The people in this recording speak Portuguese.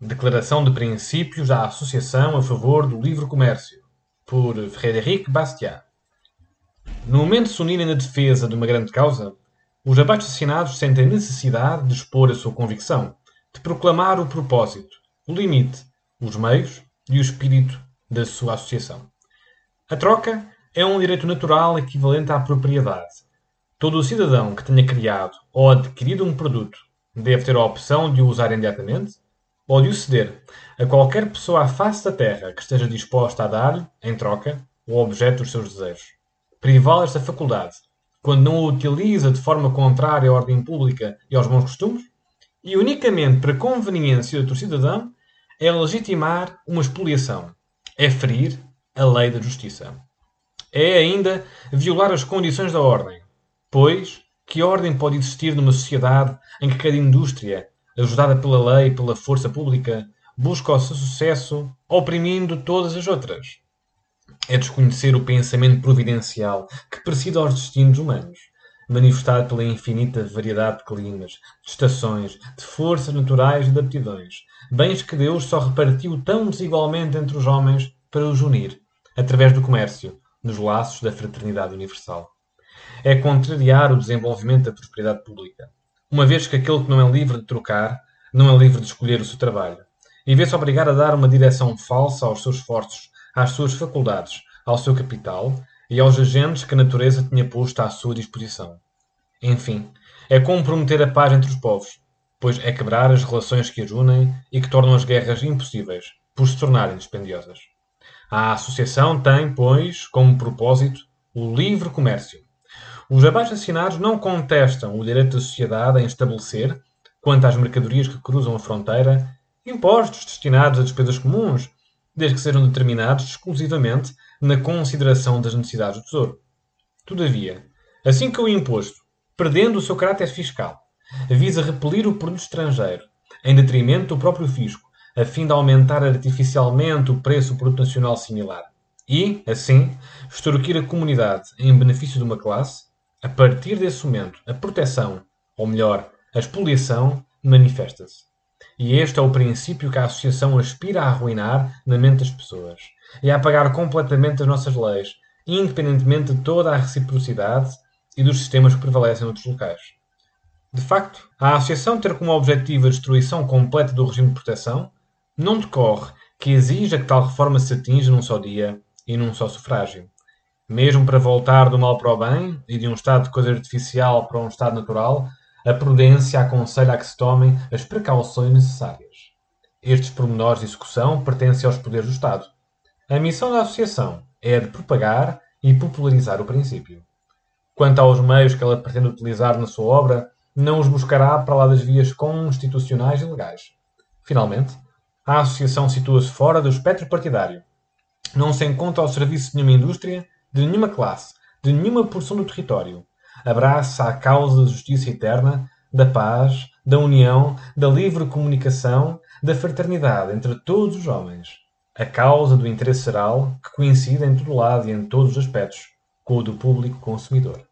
Declaração de Princípios da Associação a favor do Livre Comércio, por Frédéric Bastiat. No momento de se unirem na defesa de uma grande causa, os abaixo-assinados sentem necessidade de expor a sua convicção, de proclamar o propósito, o limite, os meios e o espírito da sua associação. A troca é um direito natural equivalente à propriedade. Todo cidadão que tenha criado ou adquirido um produto deve ter a opção de o usar imediatamente ou de o ceder a qualquer pessoa à face da terra que esteja disposta a dar-lhe, em troca, o objeto dos seus desejos. Privá-lo desta faculdade, quando não o utiliza de forma contrária à ordem pública e aos bons costumes, e unicamente para conveniência outro cidadão, é legitimar uma expoliação, é ferir a lei da justiça. É ainda violar as condições da ordem, pois que ordem pode existir numa sociedade em que cada indústria, ajudada pela lei e pela força pública, busca o seu sucesso oprimindo todas as outras? É desconhecer o pensamento providencial que preside aos destinos humanos, manifestado pela infinita variedade de climas, de estações, de forças naturais e de aptidões, bens que Deus só repartiu tão desigualmente entre os homens para os unir, através do comércio, nos laços da fraternidade universal. É contrariar o desenvolvimento da prosperidade pública, uma vez que aquele que não é livre de trocar, não é livre de escolher o seu trabalho, e vê-se obrigado a dar uma direção falsa aos seus esforços às suas faculdades, ao seu capital e aos agentes que a natureza tinha posto à sua disposição. Enfim, é comprometer a paz entre os povos, pois é quebrar as relações que as unem e que tornam as guerras impossíveis, por se tornarem dispendiosas. A associação tem, pois, como propósito o livre comércio. Os abaixo-assinados não contestam o direito da sociedade em estabelecer, quanto às mercadorias que cruzam a fronteira, impostos destinados a despesas comuns, desde que sejam determinados exclusivamente na consideração das necessidades do Tesouro. Todavia, assim que o imposto, perdendo o seu caráter fiscal, visa repelir o produto estrangeiro em detrimento do próprio fisco, a fim de aumentar artificialmente o preço do produto nacional similar, e, assim, extorquir a comunidade em benefício de uma classe, a partir desse momento, a proteção, ou melhor, a expoliação, manifesta-se. E este é o princípio que a Associação aspira a arruinar na mente das pessoas e a apagar completamente as nossas leis, independentemente de toda a reciprocidade e dos sistemas que prevalecem em outros locais. De facto, a Associação ter como objetivo a destruição completa do regime de proteção não decorre que exija que tal reforma se atinja num só dia e num só sufrágio. Mesmo para voltar do mal para o bem e de um estado de coisa artificial para um estado natural, a prudência aconselha a que se tomem as precauções necessárias. Estes pormenores de execução pertencem aos poderes do Estado. A missão da Associação é a de propagar e popularizar o princípio. Quanto aos meios que ela pretende utilizar na sua obra, não os buscará para lá das vias constitucionais e legais. Finalmente, a Associação situa-se fora do espectro partidário. Não se encontra ao serviço de nenhuma indústria, de nenhuma classe, de nenhuma porção do território, abraça a causa da justiça eterna, da paz, da união, da livre comunicação, da fraternidade entre todos os homens. A causa do interesse geral que coincide em todo lado e em todos os aspectos com o do público consumidor.